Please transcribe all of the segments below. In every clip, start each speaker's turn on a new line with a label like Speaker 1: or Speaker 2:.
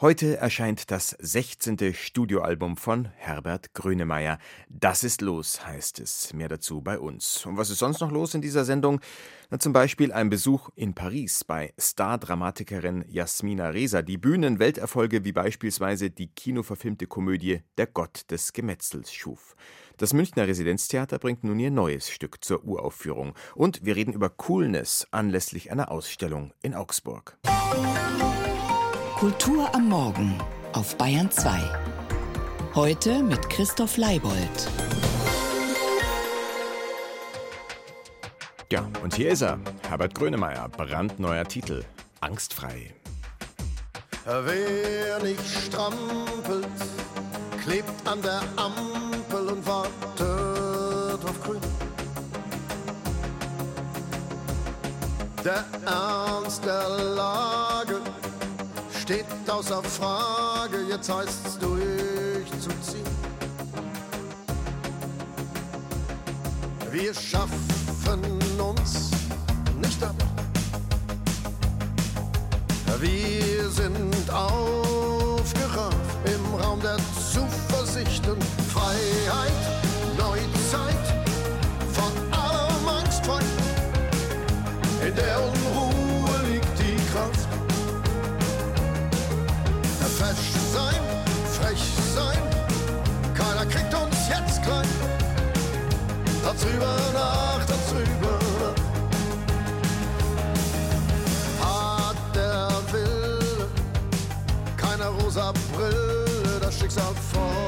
Speaker 1: Heute erscheint das 16. Studioalbum von Herbert Grönemeyer. Das ist los, heißt es. Mehr dazu bei uns. Und was ist sonst noch los in dieser Sendung? Na, zum Beispiel ein Besuch in Paris bei Stardramatikerin Jasmina Reza, die Bühnenwelterfolge wie beispielsweise die kinoverfilmte Komödie Der Gott des Gemetzels schuf. Das Münchner Residenztheater bringt nun ihr neues Stück zur Uraufführung. Und wir reden über Coolness anlässlich einer Ausstellung in Augsburg.
Speaker 2: Kultur am Morgen auf Bayern 2. Heute mit Christoph Leibold.
Speaker 1: Ja, und hier ist er, Herbert Grönemeyer, brandneuer Titel, Angstfrei.
Speaker 3: Wer nicht strampelt, klebt an der Ampel und wartet auf Grün. Der Ernst der Lage steht außer Frage, jetzt heißt's durchzuziehen. Wir schaffen uns nicht ab. Wir sind aufgerafft im Raum der Zuversicht und Freiheit, Neuzeit, von allem angstfrei, in der Fesch sein, frech sein, keiner kriegt uns jetzt klein. Darüber nach, darüber nach. Hat der Wille, keine rosa Brille, das Schicksal fordert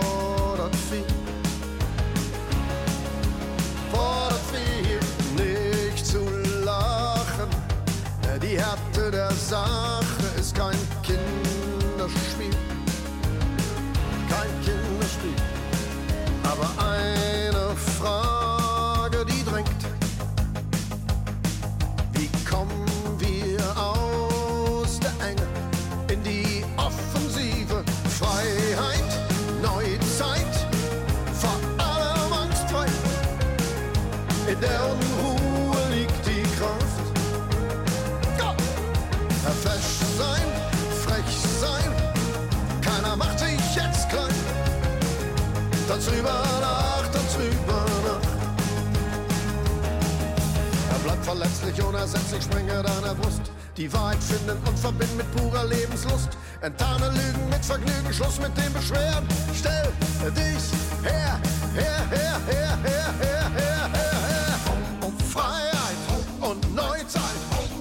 Speaker 3: verletzlich, unersetzlich, springe deiner Brust. Die Wahrheit finden und verbinden mit purer Lebenslust. Enttarne Lügen mit Vergnügen, Schluss mit dem Beschweren. Stell dich her, her, her, her, her, her, her, her, her. Um Freiheit und Neuzeit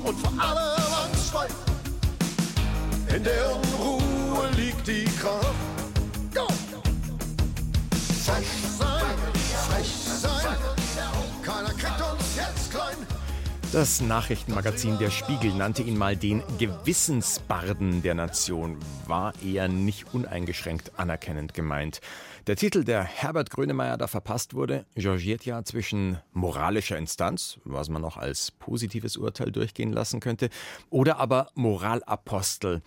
Speaker 3: und vor allem angstfrei. In der Unruhe liegt die Kraft.
Speaker 1: Das Nachrichtenmagazin Der Spiegel nannte ihn mal den Gewissensbarden der Nation. War eher nicht uneingeschränkt anerkennend gemeint. Der Titel, der Herbert Grönemeyer da verpasst wurde, changiert ja zwischen moralischer Instanz, was man noch als positives Urteil durchgehen lassen könnte, oder aber Moralapostel.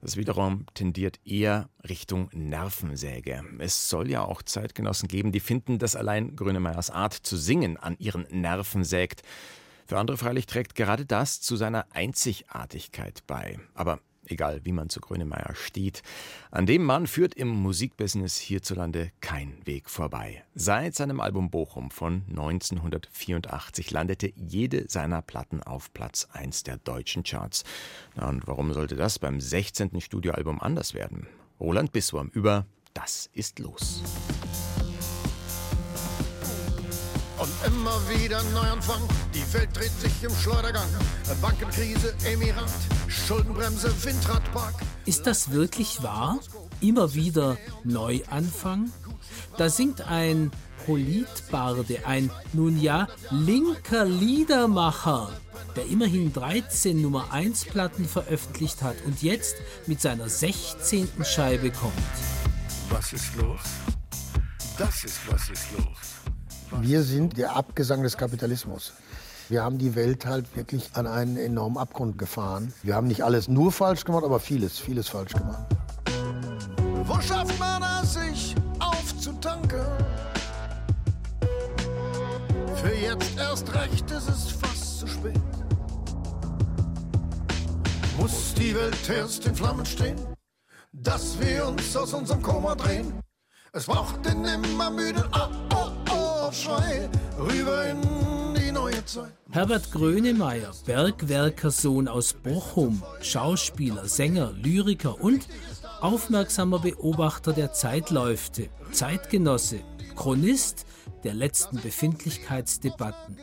Speaker 1: Das wiederum tendiert eher Richtung Nervensäge. Es soll ja auch Zeitgenossen geben, die finden, dass allein Grönemeyers Art zu singen an ihren Nerven sägt. Für andere freilich trägt gerade das zu seiner Einzigartigkeit bei. Aber egal, wie man zu Grönemeyer steht, an dem Mann führt im Musikbusiness hierzulande kein Weg vorbei. Seit seinem Album Bochum von 1984 landete jede seiner Platten auf Platz 1 der deutschen Charts. Na und warum sollte das beim 16. Studioalbum anders werden? Roland Bisswurm über Das ist los.
Speaker 3: Und immer wieder Neuanfang, die Welt dreht sich im Schleudergang. Bankenkrise, Emirat, Schuldenbremse, Windradpark.
Speaker 4: Ist das wirklich wahr? Immer wieder Neuanfang? Da singt ein Politbarde, ein nun ja linker Liedermacher, der immerhin 13 Nummer 1 Platten veröffentlicht hat und jetzt mit seiner 16. Scheibe kommt.
Speaker 3: Was ist los? Das ist was ist los.
Speaker 5: Wir sind der Abgesang des Kapitalismus. Wir haben die Welt halt wirklich an einen enormen Abgrund gefahren. Wir haben nicht alles nur falsch gemacht, aber vieles, vieles falsch gemacht.
Speaker 3: Wo schafft man es, sich aufzutanken? Für jetzt erst recht ist es fast zu spät. Muss die Welt erst in Flammen stehen? dass wir uns aus unserem Koma drehen. Es braucht den immer müden oh, Schrei rüber in die neue Zeit.
Speaker 4: Herbert Grönemeyer, Bergwerkersohn aus Bochum, Schauspieler, Sänger, Lyriker und aufmerksamer Beobachter der Zeitläufte, Zeitgenosse, Chronist der letzten Befindlichkeitsdebatten.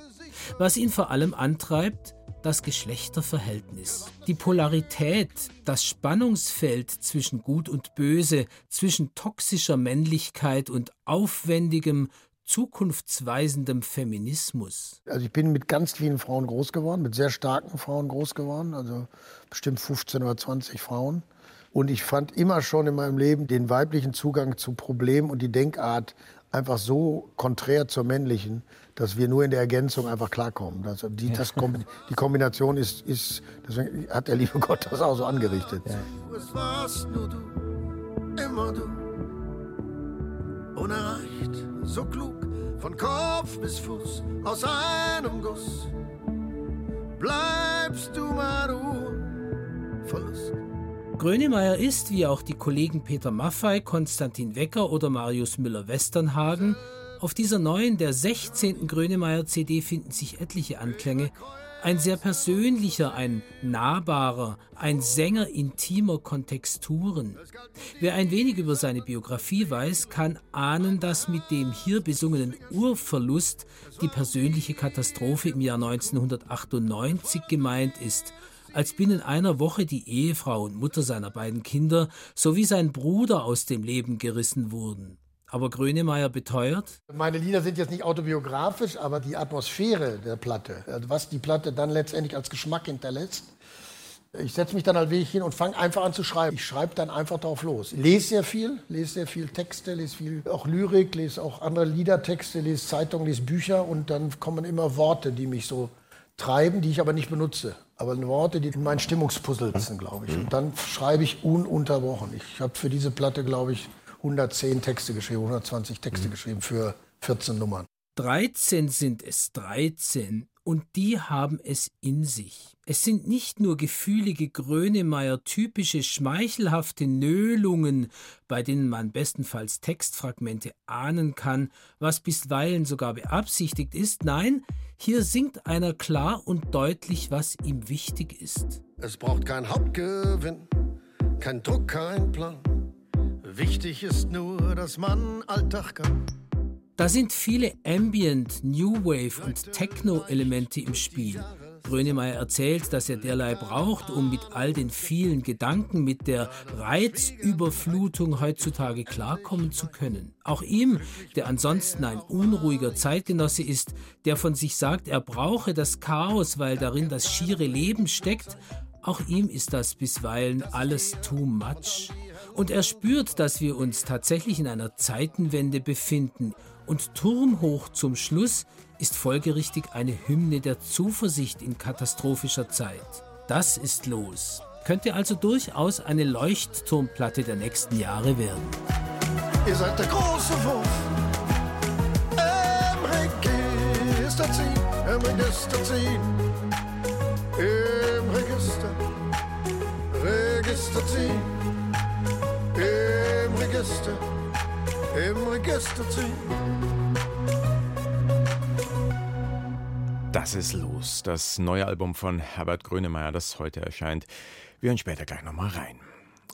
Speaker 4: Was ihn vor allem antreibt, das Geschlechterverhältnis, die Polarität, das Spannungsfeld zwischen Gut und Böse, zwischen toxischer Männlichkeit und aufwendigem, zukunftsweisendem Feminismus.
Speaker 5: Also ich bin mit ganz vielen Frauen groß geworden, mit sehr starken Frauen groß geworden, also bestimmt 15 oder 20 Frauen. Und ich fand immer schon in meinem Leben den weiblichen Zugang zu Problemen und die Denkart einfach so konträr zur männlichen, dass wir nur in der Ergänzung einfach klarkommen. Also die, das, die Kombination ist, ist, deswegen hat der liebe Gott das auch so angerichtet. Ja.
Speaker 3: Es warst nur du, immer du, unerreicht, so klug, von Kopf bis Fuß, aus einem Guss. Bleibst du mal du, Verlust.
Speaker 4: Grönemeyer ist, wie auch die Kollegen Peter Maffei, Konstantin Wecker oder Marius Müller-Westernhagen, auf dieser neuen, der 16. Grönemeyer-CD finden sich etliche Anklänge, ein sehr persönlicher, ein nahbarer, ein Sänger intimer Kontexturen. Wer ein wenig über seine Biografie weiß, kann ahnen, dass mit dem hier besungenen Urverlust die persönliche Katastrophe im Jahr 1998 gemeint ist – als binnen einer Woche die Ehefrau und Mutter seiner beiden Kinder sowie sein Bruder aus dem Leben gerissen wurden. Aber Grönemeyer beteuert?
Speaker 5: Meine Lieder sind jetzt nicht autobiografisch, aber die Atmosphäre der Platte, also was die Platte dann letztendlich als Geschmack hinterlässt. Ich setze mich dann halt wirklich hin und fange einfach an zu schreiben. Ich schreibe dann einfach drauf los. Lese sehr viel, lese sehr viel Texte, lese viel auch Lyrik, lese auch andere Liedertexte, lese Zeitungen, lese Bücher und dann kommen immer Worte, die mich so treiben, die ich aber nicht benutze. Aber Worte, die in mein Stimmungspuzzle sind, glaube ich. Und dann schreibe ich ununterbrochen. Ich habe für diese Platte, glaube ich, 110 Texte geschrieben, 120 Texte mhm. geschrieben für 14 Nummern.
Speaker 4: 13 sind es, 13 und die haben es in sich. Es sind nicht nur gefühlige Grönemeyer typische schmeichelhafte Nöhlungen, bei denen man bestenfalls Textfragmente ahnen kann, was bisweilen sogar beabsichtigt ist, nein, hier singt einer klar und deutlich, was ihm wichtig ist.
Speaker 3: Es braucht kein Hauptgewinn, kein Druck, kein Plan. Wichtig ist nur, dass man Alltag kann.
Speaker 4: Da sind viele Ambient, New Wave und Techno-Elemente im Spiel. Grönemeyer erzählt, dass er derlei braucht, um mit all den vielen Gedanken, mit der Reizüberflutung heutzutage klarkommen zu können. Auch ihm, der ansonsten ein unruhiger Zeitgenosse ist, der von sich sagt, er brauche das Chaos, weil darin das schiere Leben steckt, auch ihm ist das bisweilen alles too much. Und er spürt, dass wir uns tatsächlich in einer Zeitenwende befinden, und turmhoch zum Schluss ist folgerichtig eine Hymne der Zuversicht in katastrophischer Zeit. Das ist los. Könnte also durchaus eine Leuchtturmplatte der nächsten Jahre werden.
Speaker 3: Ihr seid der große Wurf. Im Register ziehen, im Register ziehen. Im Register, Register ziehen. Im Register im Register ziehen.
Speaker 1: Das ist los, das neue Album von Herbert Grönemeyer, das heute erscheint. Wir hören später gleich nochmal rein.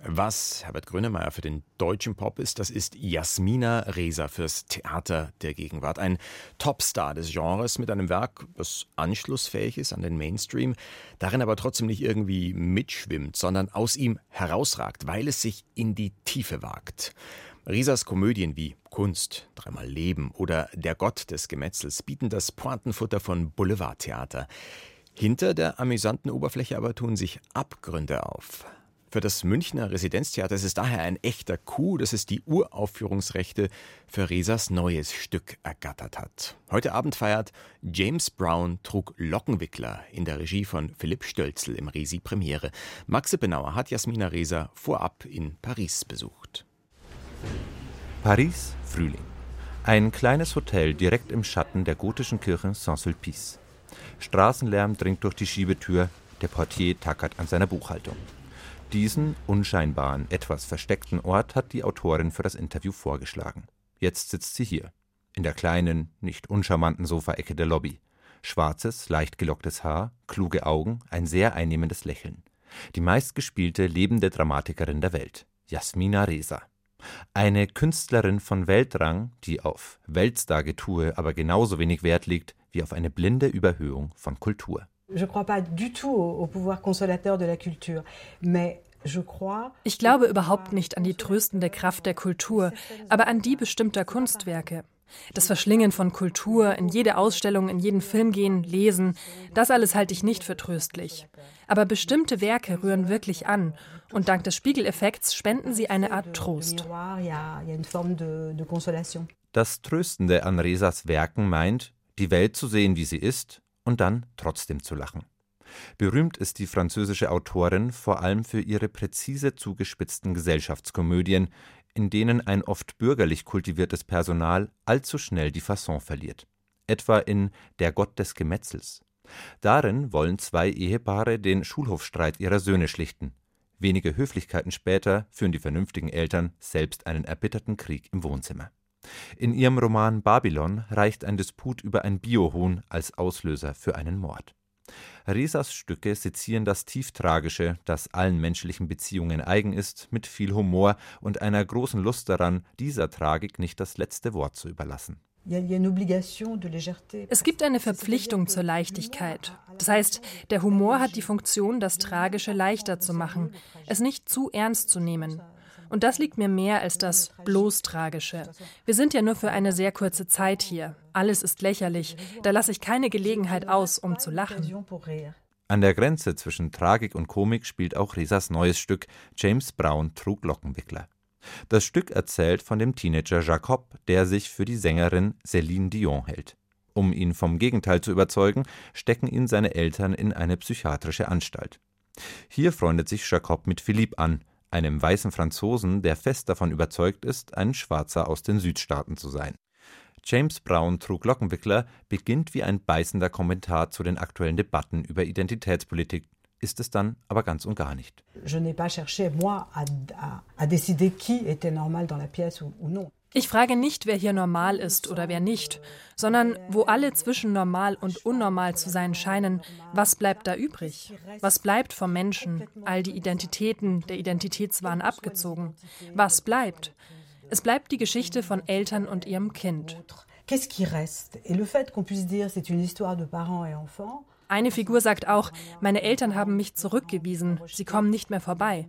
Speaker 1: Was Herbert Grönemeyer für den deutschen Pop ist, das ist Jasmina Reza fürs Theater der Gegenwart. Ein Topstar des Genres mit einem Werk, das anschlussfähig ist an den Mainstream, darin aber trotzdem nicht irgendwie mitschwimmt, sondern aus ihm herausragt, weil es sich in die Tiefe wagt. Risas Komödien wie Kunst, Dreimal Leben oder Der Gott des Gemetzels bieten das Pointenfutter von Boulevardtheater. Hinter der amüsanten Oberfläche aber tun sich Abgründe auf. Für das Münchner Residenztheater ist es daher ein echter Coup, dass es die Uraufführungsrechte für Resas neues Stück ergattert hat. Heute Abend feiert James Brown trug Lockenwickler in der Regie von Philipp Stölzel im Resi Premiere. Maxe Benauer hat Jasmina Resa vorab in Paris besucht.
Speaker 6: Paris, Frühling. Ein kleines Hotel direkt im Schatten der gotischen Kirche Saint-Sulpice. Straßenlärm dringt durch die Schiebetür, der Portier tackert an seiner Buchhaltung. Diesen unscheinbaren, etwas versteckten Ort hat die Autorin für das Interview vorgeschlagen. Jetzt sitzt sie hier, in der kleinen, nicht uncharmanten Sofaecke der Lobby. Schwarzes, leicht gelocktes Haar, kluge Augen, ein sehr einnehmendes Lächeln. Die meistgespielte lebende Dramatikerin der Welt, Jasmina Reza. Eine Künstlerin von Weltrang, die auf Weltstar-Getue aber genauso wenig Wert legt wie auf eine blinde Überhöhung von Kultur.
Speaker 7: Ich glaube überhaupt nicht an die tröstende Kraft der Kultur, aber an die bestimmter Kunstwerke. Das Verschlingen von Kultur, in jede Ausstellung, in jeden Film gehen, lesen, das alles halte ich nicht für tröstlich. Aber bestimmte Werke rühren wirklich an und dank des Spiegeleffekts spenden sie eine Art Trost.
Speaker 6: Das Tröstende an Resas Werken meint, die Welt zu sehen, wie sie ist, und dann trotzdem zu lachen. Berühmt ist die französische Autorin vor allem für ihre präzise zugespitzten Gesellschaftskomödien, in denen ein oft bürgerlich kultiviertes Personal allzu schnell die Fasson verliert. Etwa in Der Gott des Gemetzels. Darin wollen zwei Ehepaare den Schulhofstreit ihrer Söhne schlichten. Wenige Höflichkeiten später führen die vernünftigen Eltern selbst einen erbitterten Krieg im Wohnzimmer. In ihrem Roman Babylon reicht ein Disput über ein Biohuhn als Auslöser für einen Mord. Resas Stücke sezieren das Tieftragische, das allen menschlichen Beziehungen eigen ist, mit viel Humor und einer großen Lust daran, dieser Tragik nicht das letzte Wort zu überlassen.
Speaker 7: Es gibt eine Verpflichtung zur Leichtigkeit. Das heißt, der Humor hat die Funktion, das Tragische leichter zu machen, es nicht zu ernst zu nehmen. Und das liegt mir mehr als das bloß Tragische. Wir sind ja nur für eine sehr kurze Zeit hier. Alles ist lächerlich. Da lasse ich keine Gelegenheit aus, um zu lachen.
Speaker 6: An der Grenze zwischen Tragik und Komik spielt auch Resas neues Stück James Brown trug Lockenwickler. Das Stück erzählt von dem Teenager Jacob, der sich für die Sängerin Céline Dion hält. Um ihn vom Gegenteil zu überzeugen, stecken ihn seine Eltern in eine psychiatrische Anstalt. Hier freundet sich Jacob mit Philippe an, einem weißen Franzosen, der fest davon überzeugt ist, ein Schwarzer aus den Südstaaten zu sein. James Brown trug Lockenwickler beginnt wie ein beißender Kommentar zu den aktuellen Debatten über Identitätspolitik, ist es dann aber ganz und gar nicht. Je n'ai pas cherché, moi, à, à, à
Speaker 7: normal dans la pièce ou, ou non. Ich frage nicht, wer hier normal ist oder wer nicht, sondern wo alle zwischen normal und unnormal zu sein scheinen, was bleibt da übrig? Was bleibt vom Menschen? All die Identitäten, der Identitätswahn abgezogen. Was bleibt? Es bleibt die Geschichte von Eltern und ihrem Kind. Qu'est-ce qui reste? Et le fait qu'on puisse dire c'est une histoire de parents et enfants, eine Figur sagt auch, meine Eltern haben mich zurückgewiesen, sie kommen nicht mehr vorbei.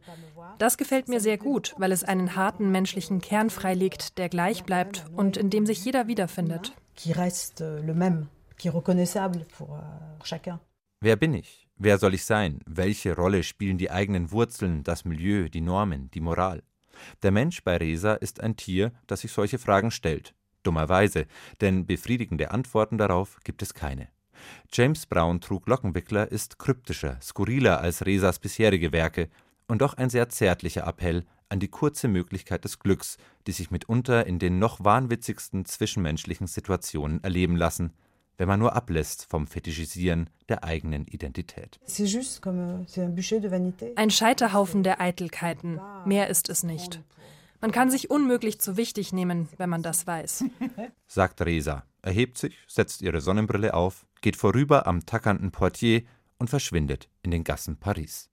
Speaker 7: Das gefällt mir sehr gut, weil es einen harten menschlichen Kern freilegt, der gleich bleibt und in dem sich jeder wiederfindet. Euh,
Speaker 6: Wer bin ich? Wer soll ich sein? Welche Rolle spielen die eigenen Wurzeln, das Milieu, die Normen, die Moral? Der Mensch bei Resa ist ein Tier, das sich solche Fragen stellt. Dummerweise, denn befriedigende Antworten darauf gibt es keine. James Brown trug Lockenwickler ist kryptischer, skurriler als Resas bisherige Werke und doch ein sehr zärtlicher Appell an die kurze Möglichkeit des Glücks, die sich mitunter in den noch wahnwitzigsten zwischenmenschlichen Situationen erleben lassen, wenn man nur ablässt vom Fetischisieren der eigenen Identität.
Speaker 7: Ein Scheiterhaufen der Eitelkeiten, mehr ist es nicht. Man kann sich unmöglich zu wichtig nehmen, wenn man das weiß.
Speaker 6: Sagt Resa, erhebt sich, setzt ihre Sonnenbrille auf, geht vorüber am tackernden Portier und verschwindet in den Gassen Paris.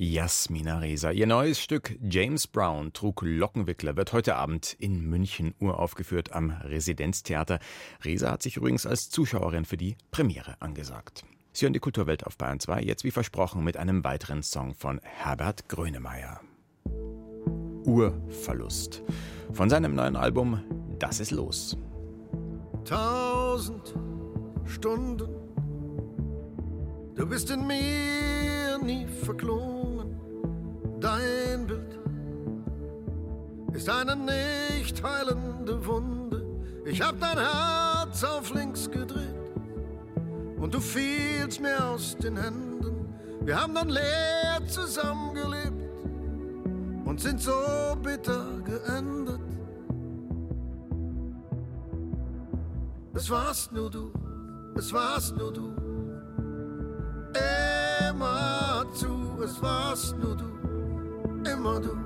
Speaker 1: Jasmina Reza. Ihr neues Stück James Brown trug Lockenwickler wird heute Abend in München uraufgeführt am Residenztheater. Reza hat sich übrigens als Zuschauerin für die Premiere angesagt. Sie hören die Kulturwelt auf Bayern 2, jetzt wie versprochen mit einem weiteren Song von Herbert Grönemeyer. Urverlust. Von seinem neuen Album Das ist los.
Speaker 3: Tausend Stunden, du bist in mir nie verklungen. Dein Bild ist eine nicht heilende Wunde. Ich hab dein Herz auf links gedreht und du fielst mir aus den Händen. Wir haben dann leer zusammengelebt und sind so bitter geendet. Es warst nur du, es warst nur du. Immer zu, es warst nur du. immer du.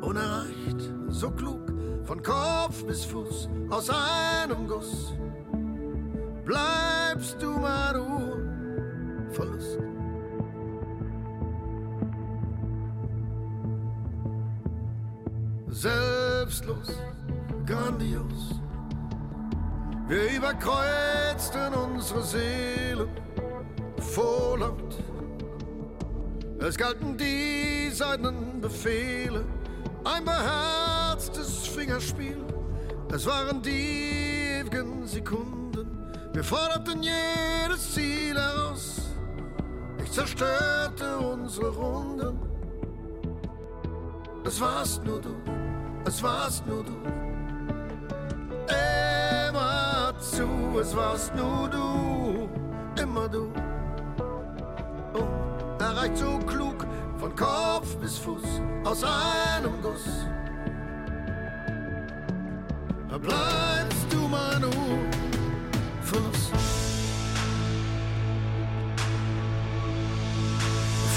Speaker 3: Unerreicht, so klug, von Kopf bis Fuß, aus einem Guss. Bleibst du mal du, Verlust. Selbstlos, grandios. Wir überkreuzten unsere Seelen vorlaut. Es galten die seidenen Befehle, ein beherztes Fingerspiel. Es waren die ewigen Sekunden. Wir forderten jedes Ziel heraus. Ich zerstörte unsere Runden. Es warst nur du, es warst nur du. Es warst nur du, immer du. Und erreicht so klug, von Kopf bis Fuß, aus einem Guss. Da bleibst du mein Fuß.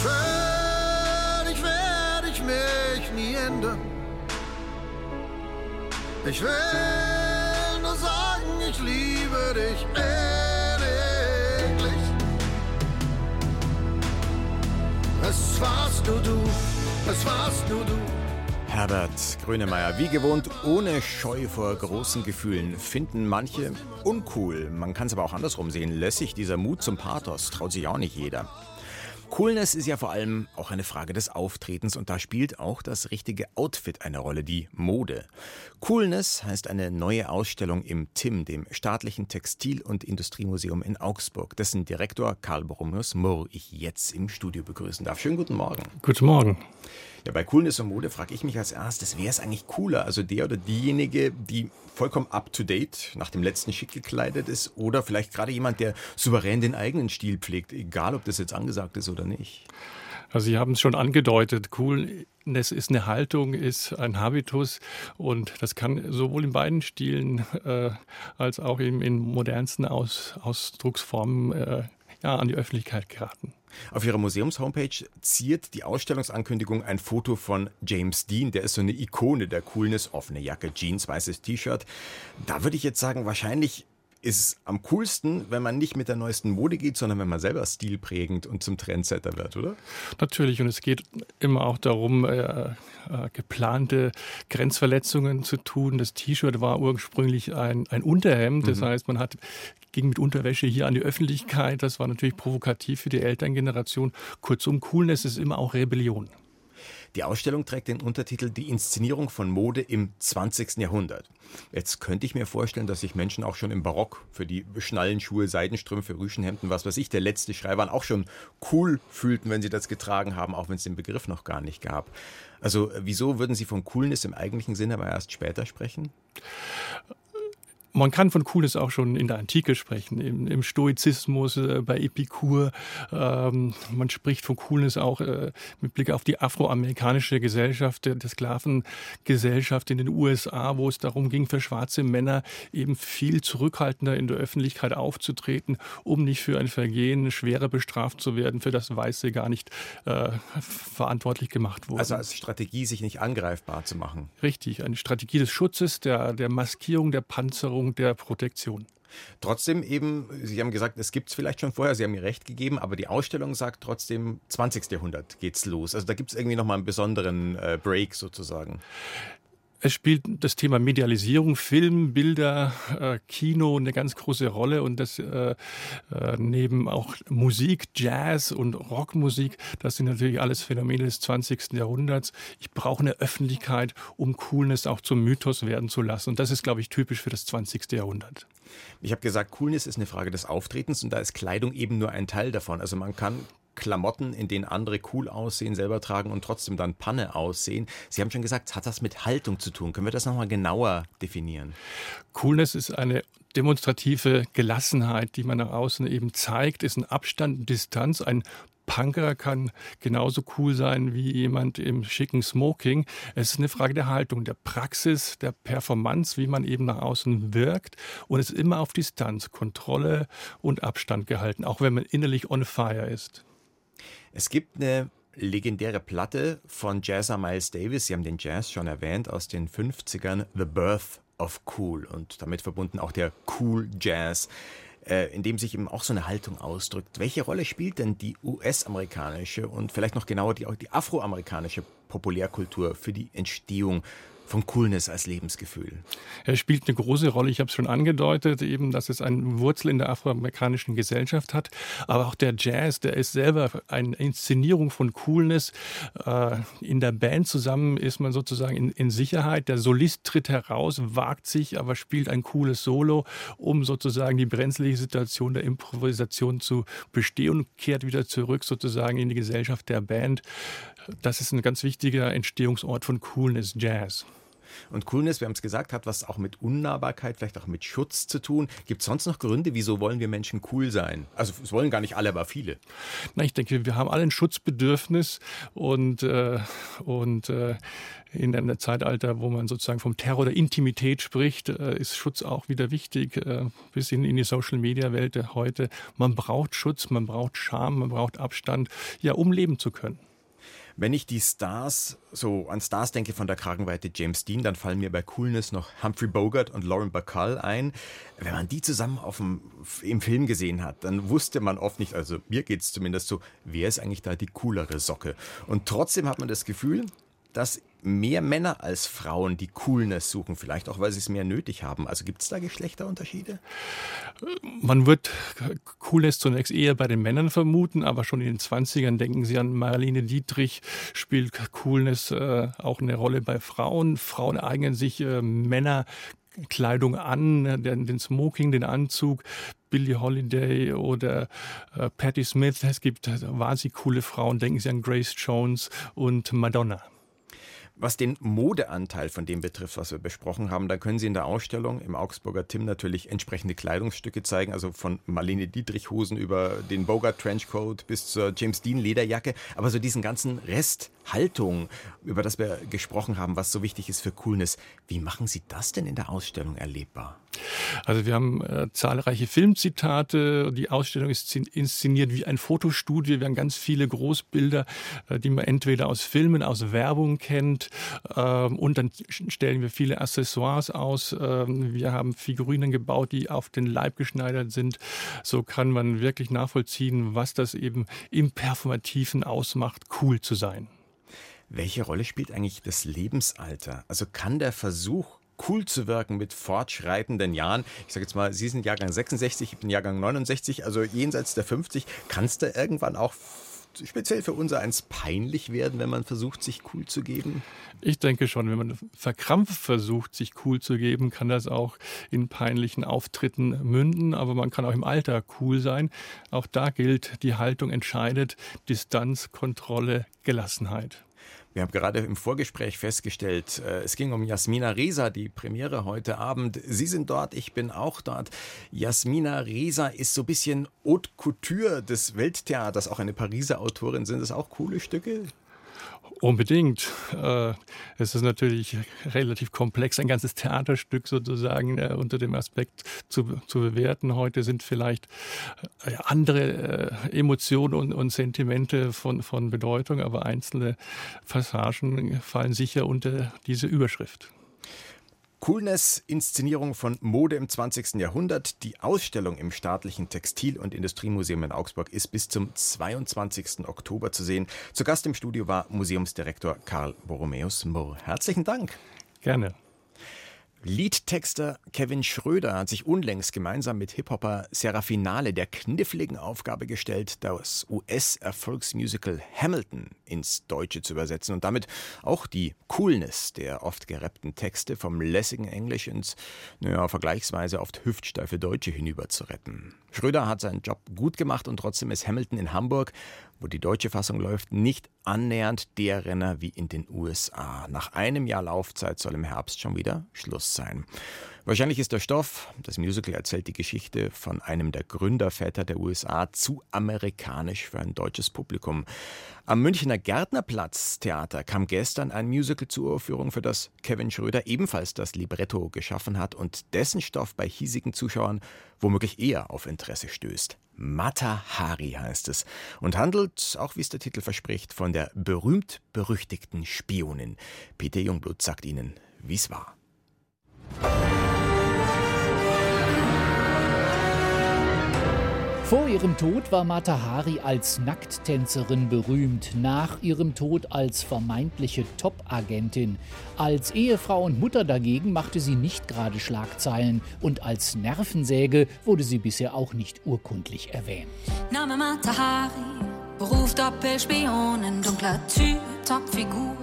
Speaker 3: Völlig werde ich mich nie ändern. Ich will ich liebe dich ewiglich. Es warst nur du, es warst nur du.
Speaker 1: Herbert Grönemeyer, wie gewohnt, ohne Scheu vor großen Gefühlen, finden manche uncool. Man kann es aber auch andersrum sehen. Lässig, dieser Mut zum Pathos, traut sich auch nicht jeder. Coolness ist ja vor allem auch eine Frage des Auftretens und da spielt auch das richtige Outfit eine Rolle, die Mode. Coolness heißt eine neue Ausstellung im TIM, dem staatlichen Textil- und Industriemuseum in Augsburg, dessen Direktor Karl Borromäus Mohr ich jetzt im Studio begrüßen darf. Schönen guten Morgen.
Speaker 8: Guten Morgen.
Speaker 1: Ja, bei Coolness und Mode frage ich mich als erstes, wer ist eigentlich cooler? Also der oder diejenige, die vollkommen up to date nach dem letzten Schick gekleidet ist oder vielleicht gerade jemand, der souverän den eigenen Stil pflegt, egal ob das jetzt angesagt ist oder nicht?
Speaker 8: Also Sie haben es schon angedeutet, Coolness ist eine Haltung, ist ein Habitus und das kann sowohl in beiden Stilen äh, als auch in, in modernsten Aus, Ausdrucksformen äh, ja, an die Öffentlichkeit geraten.
Speaker 1: Auf ihrer Museumshomepage ziert die Ausstellungsankündigung ein Foto von James Dean. Der ist so eine Ikone der Coolness. Offene Jacke, Jeans, weißes T-Shirt. Da würde ich jetzt sagen, wahrscheinlich ist es am coolsten, wenn man nicht mit der neuesten Mode geht, sondern wenn man selber stilprägend und zum Trendsetter wird, oder?
Speaker 8: Natürlich, und es geht immer auch darum, äh, äh, geplante Grenzverletzungen zu tun. Das T-Shirt war ursprünglich ein, ein Unterhemd, das mhm. heißt, man hat ging mit Unterwäsche hier an die Öffentlichkeit. Das war natürlich provokativ für die Elterngeneration. Kurzum, Coolness ist immer auch Rebellion.
Speaker 1: Die Ausstellung trägt den Untertitel Die Inszenierung von Mode im 20. Jahrhundert. Jetzt könnte ich mir vorstellen, dass sich Menschen auch schon im Barock für die Schnallenschuhe, Seidenstrümpfe, Rüschenhemden, was weiß ich, der letzte Schrei waren, auch schon cool fühlten, wenn sie das getragen haben, auch wenn es den Begriff noch gar nicht gab. Also wieso würden Sie von Coolness im eigentlichen Sinne aber erst später sprechen?
Speaker 8: Man kann von Coolness auch schon in der Antike sprechen, im, im Stoizismus, äh, bei Epikur. Ähm, man spricht von Coolness auch äh, mit Blick auf die afroamerikanische Gesellschaft, der, der Sklavengesellschaft in den USA, wo es darum ging, für schwarze Männer eben viel zurückhaltender in der Öffentlichkeit aufzutreten, um nicht für ein Vergehen schwerer bestraft zu werden, für das Weiße gar nicht äh, verantwortlich gemacht wurde.
Speaker 1: Also als Strategie, sich nicht angreifbar zu machen.
Speaker 8: Richtig, eine Strategie des Schutzes, der, der Maskierung, der Panzerung Sicherung der Protektion.
Speaker 1: Trotzdem eben, Sie haben gesagt, es gibt es vielleicht schon vorher, Sie haben mir recht gegeben, aber die Ausstellung sagt trotzdem, 20. Jahrhundert geht's los. Also da gibt es irgendwie nochmal einen besonderen äh, Break sozusagen.
Speaker 8: Es spielt das Thema Medialisierung, Film, Bilder, äh, Kino eine ganz große Rolle und das äh, äh, neben auch Musik, Jazz und Rockmusik, das sind natürlich alles Phänomene des 20. Jahrhunderts. Ich brauche eine Öffentlichkeit, um Coolness auch zum Mythos werden zu lassen und das ist, glaube ich, typisch für das 20. Jahrhundert.
Speaker 1: Ich habe gesagt, Coolness ist eine Frage des Auftretens und da ist Kleidung eben nur ein Teil davon. Also man kann Klamotten, in denen andere cool aussehen, selber tragen und trotzdem dann Panne aussehen. Sie haben schon gesagt, hat das mit Haltung zu tun. Können wir das nochmal genauer definieren?
Speaker 8: Coolness ist eine demonstrative Gelassenheit, die man nach außen eben zeigt, ist ein Abstand, Distanz, ein Punker kann genauso cool sein wie jemand im schicken Smoking. Es ist eine Frage der Haltung, der Praxis, der Performance, wie man eben nach außen wirkt. Und es ist immer auf Distanz, Kontrolle und Abstand gehalten, auch wenn man innerlich on fire ist.
Speaker 1: Es gibt eine legendäre Platte von Jazzer Miles Davis, Sie haben den Jazz schon erwähnt, aus den 50ern, The Birth of Cool und damit verbunden auch der Cool Jazz, äh, in dem sich eben auch so eine Haltung ausdrückt. Welche Rolle spielt denn die US-amerikanische und vielleicht noch genauer die, die afroamerikanische Populärkultur für die Entstehung von Coolness als Lebensgefühl?
Speaker 8: Er spielt eine große Rolle. Ich habe es schon angedeutet, eben, dass es eine Wurzel in der afroamerikanischen Gesellschaft hat. Aber auch der Jazz, der ist selber eine Inszenierung von Coolness. Äh, in der Band zusammen ist man sozusagen in, in Sicherheit. Der Solist tritt heraus, wagt sich, aber spielt ein cooles Solo, um sozusagen die brenzliche Situation der Improvisation zu bestehen und kehrt wieder zurück sozusagen in die Gesellschaft der Band. Das ist ein ganz wichtiger Entstehungsort von Coolness Jazz.
Speaker 1: Und Coolness, wir haben es gesagt, hat was auch mit Unnahbarkeit, vielleicht auch mit Schutz zu tun. Gibt es sonst noch Gründe, wieso wollen wir Menschen cool sein? Also es wollen gar nicht alle, aber viele.
Speaker 8: Na, ich denke, wir haben alle ein Schutzbedürfnis und, äh, und äh, in einem Zeitalter, wo man sozusagen vom Terror der Intimität spricht, äh, ist Schutz auch wieder wichtig, äh, bis in, in die Social-Media-Welt heute. Man braucht Schutz, man braucht Scham, man braucht Abstand, ja, um leben zu können.
Speaker 1: Wenn ich die Stars, so an Stars denke von der Kragenweite James Dean, dann fallen mir bei Coolness noch Humphrey Bogart und Lauren Bacall ein. Wenn man die zusammen auf dem, im Film gesehen hat, dann wusste man oft nicht, also mir geht es zumindest so, wer ist eigentlich da die coolere Socke? Und trotzdem hat man das Gefühl, dass mehr Männer als Frauen die Coolness suchen, vielleicht auch, weil sie es mehr nötig haben. Also gibt es da Geschlechterunterschiede?
Speaker 8: Man wird Coolness zunächst eher bei den Männern vermuten, aber schon in den 20ern denken Sie an Marlene Dietrich, spielt Coolness äh, auch eine Rolle bei Frauen. Frauen eignen sich äh, Männer an, den, den, Smoking, den Anzug, Billie Holiday oder äh, Patti Smith. Es gibt äh, wahnsinnig coole Frauen, denken Sie an Grace Jones und Madonna.
Speaker 1: Was den Modeanteil von dem betrifft, was wir besprochen haben, da können Sie in der Ausstellung im Augsburger Tim natürlich entsprechende Kleidungsstücke zeigen, also von Marlene Dietrich Hosen über den Bogart Trenchcoat bis zur James Dean Lederjacke, aber so diesen ganzen Rest Haltung, über das wir gesprochen haben, was so wichtig ist für Coolness. Wie machen Sie das denn in der Ausstellung erlebbar?
Speaker 8: Also wir haben äh, zahlreiche Filmzitate. Die Ausstellung ist inszeniert wie ein Fotostudio. Wir haben ganz viele Großbilder, äh, die man entweder aus Filmen, aus Werbung kennt. Ähm, und dann stellen wir viele Accessoires aus. Ähm, wir haben Figurinen gebaut, die auf den Leib geschneidert sind. So kann man wirklich nachvollziehen, was das eben im Performativen ausmacht, cool zu sein.
Speaker 1: Welche Rolle spielt eigentlich das Lebensalter? Also kann der Versuch, cool zu wirken mit fortschreitenden Jahren. Ich sage jetzt mal, Sie sind Jahrgang 66, ich bin Jahrgang 69, also jenseits der 50. Kann es da irgendwann auch speziell für unser eins peinlich werden, wenn man versucht, sich cool zu geben?
Speaker 8: Ich denke schon, wenn man verkrampft versucht, sich cool zu geben, kann das auch in peinlichen Auftritten münden, aber man kann auch im Alter cool sein. Auch da gilt, die Haltung entscheidet, Distanz, Kontrolle, Gelassenheit.
Speaker 1: Wir haben gerade im Vorgespräch festgestellt, äh, es ging um Jasmina Reza, die Premiere heute Abend. Sie sind dort, ich bin auch dort. Jasmina Reza ist so ein bisschen Haute Couture des Welttheaters, auch eine Pariser Autorin. Sind das auch coole Stücke?
Speaker 8: Unbedingt. Äh, es ist natürlich relativ komplex, ein ganzes Theaterstück sozusagen äh, unter dem Aspekt zu, zu bewerten. Heute sind vielleicht äh, andere Emotionen und, und Sentimente von, von Bedeutung, aber einzelne Passagen fallen sicher unter diese Überschrift.
Speaker 1: Coolness, Inszenierung von Mode im 20. Jahrhundert. Die Ausstellung im Staatlichen Textil- und Industriemuseum in Augsburg ist bis zum 22. Oktober zu sehen. Zu Gast im Studio war Museumsdirektor Karl Borromäus Murr. Herzlichen Dank.
Speaker 8: Gerne.
Speaker 1: Liedtexter Kevin Schröder hat sich unlängst gemeinsam mit Hip-Hopper Serafinale der kniffligen Aufgabe gestellt, das US-Erfolgsmusical Hamilton ins Deutsche zu übersetzen und damit auch die Coolness der oft gerappten Texte vom lässigen Englisch ins, naja, vergleichsweise oft hüftsteife Deutsche hinüber zu retten. Schröder hat seinen Job gut gemacht und trotzdem ist Hamilton in Hamburg wo die deutsche Fassung läuft, nicht annähernd der Renner wie in den USA. Nach einem Jahr Laufzeit soll im Herbst schon wieder Schluss sein. Wahrscheinlich ist der Stoff, das Musical erzählt die Geschichte von einem der Gründerväter der USA, zu amerikanisch für ein deutsches Publikum. Am Münchner Gärtnerplatz Theater kam gestern ein Musical zur Uraufführung, für das Kevin Schröder ebenfalls das Libretto geschaffen hat und dessen Stoff bei hiesigen Zuschauern womöglich eher auf Interesse stößt. Mata Hari heißt es und handelt, auch wie es der Titel verspricht, von der berühmt-berüchtigten Spionin. Peter Jungblut sagt Ihnen, wie es war.
Speaker 9: Vor ihrem Tod war Mata Hari als Nackttänzerin berühmt, nach ihrem Tod als vermeintliche Top-Agentin. Als Ehefrau und Mutter dagegen machte sie nicht gerade Schlagzeilen und als Nervensäge wurde sie bisher auch nicht urkundlich erwähnt. Name Mata Hari, Beruf Doppelspionin, dunkler Typ, Topfigur.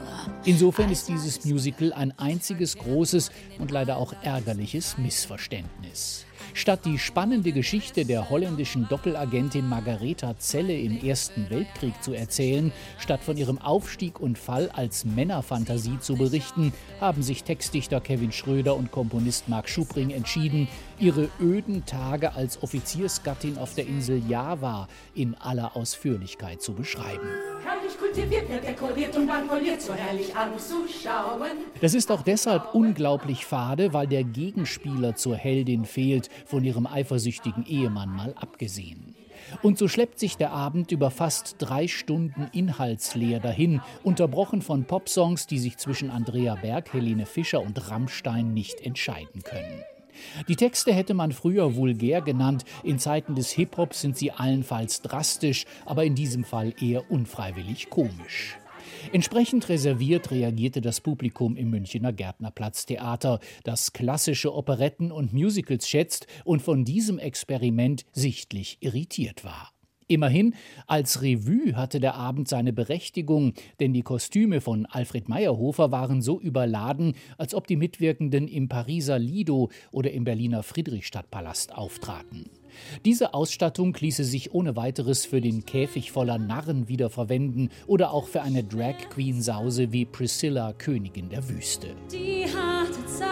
Speaker 9: Insofern ist dieses Musical ein einziges großes und leider auch ärgerliches Missverständnis. Statt die spannende Geschichte der holländischen Doppelagentin Margaretha Zelle im Ersten Weltkrieg zu erzählen, statt von ihrem Aufstieg und Fall als Männerfantasie zu berichten, haben sich Textdichter Kevin Schröder und Komponist Marc Schubring entschieden, ihre öden Tage als Offiziersgattin auf der Insel Java in aller Ausführlichkeit zu beschreiben. Herrlich kultiviert, dekoriert und dann poliert, so herrlich anzuschauen. Das ist auch deshalb unglaublich fade, weil der Gegenspieler zur Heldin fehlt, von ihrem eifersüchtigen Ehemann mal abgesehen. Und so schleppt sich der Abend über fast drei Stunden inhaltsleer dahin, unterbrochen von Popsongs, die sich zwischen Andrea Berg, Helene Fischer und Rammstein nicht entscheiden können. Die Texte hätte man früher vulgär genannt, in Zeiten des Hip-Hop sind sie allenfalls drastisch, aber in diesem Fall eher unfreiwillig komisch. Entsprechend reserviert reagierte das Publikum im Münchner Gärtnerplatztheater, das klassische Operetten und Musicals schätzt und von diesem Experiment sichtlich irritiert war. Immerhin, als Revue hatte der Abend seine Berechtigung, denn die Kostüme von Alfred Meyerhofer waren so überladen, als ob die Mitwirkenden im Pariser Lido oder im Berliner Friedrichstadtpalast auftraten. Diese Ausstattung ließe sich ohne weiteres für den Käfig voller Narren wiederverwenden oder auch für eine Drag Queen Sause wie Priscilla, Königin der Wüste. Die harte Zeit,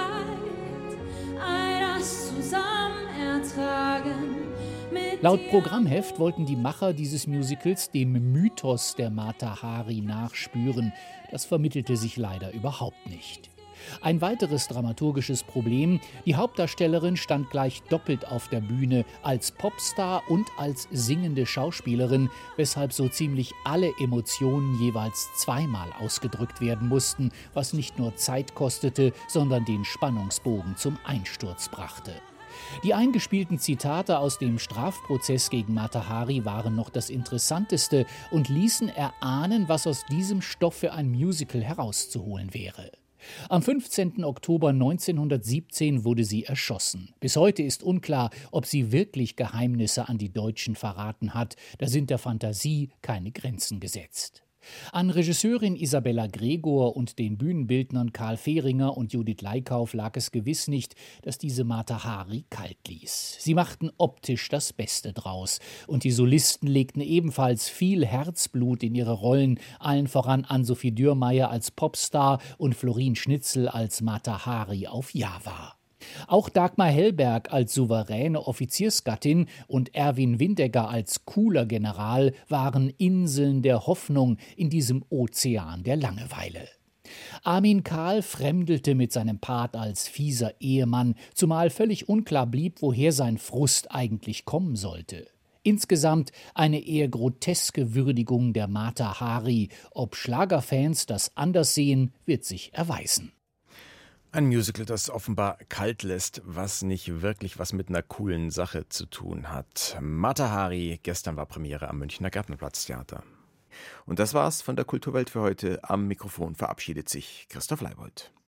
Speaker 9: all das zusammen ertragen. Laut Programmheft wollten die Macher dieses Musicals dem Mythos der Mata Hari nachspüren. Das vermittelte sich leider überhaupt nicht. Ein weiteres dramaturgisches Problem, die Hauptdarstellerin stand gleich doppelt auf der Bühne, als Popstar und als singende Schauspielerin, weshalb so ziemlich alle Emotionen jeweils zweimal ausgedrückt werden mussten, was nicht nur Zeit kostete, sondern den Spannungsbogen zum Einsturz brachte. Die eingespielten Zitate aus dem Strafprozess gegen Matahari waren noch das Interessanteste und ließen erahnen, was aus diesem Stoff für ein Musical herauszuholen wäre. Am 15. Oktober 1917 wurde sie erschossen. Bis heute ist unklar, ob sie wirklich Geheimnisse an die Deutschen verraten hat. Da sind der Fantasie keine Grenzen gesetzt. An Regisseurin Isabella Gregor und den Bühnenbildnern Karl Fehringer und Judith Leikauf lag es gewiss nicht, dass diese Mata Hari kalt ließ. Sie machten optisch das Beste draus. Und die Solisten legten ebenfalls viel Herzblut in ihre Rollen, allen voran Ann-Sophie Dürrmeier als Popstar und Florin Schnitzel als Mata Hari auf Java. Auch Dagmar Hellberg als souveräne Offiziersgattin und Erwin Windegger als cooler General waren Inseln der Hoffnung in diesem Ozean der Langeweile. Armin Kahl fremdelte mit seinem Part als fieser Ehemann, zumal völlig unklar blieb, woher sein Frust eigentlich kommen sollte. Insgesamt eine eher groteske Würdigung der Mata Hari. Ob Schlagerfans das anders sehen, wird sich erweisen.
Speaker 1: Ein Musical, das offenbar kalt lässt, was nicht wirklich was mit einer coolen Sache zu tun hat. Mata Hari, gestern war Premiere am Münchner Gärtnerplatztheater. Und das war's von der Kulturwelt für heute. Am Mikrofon verabschiedet sich Christoph Leibold.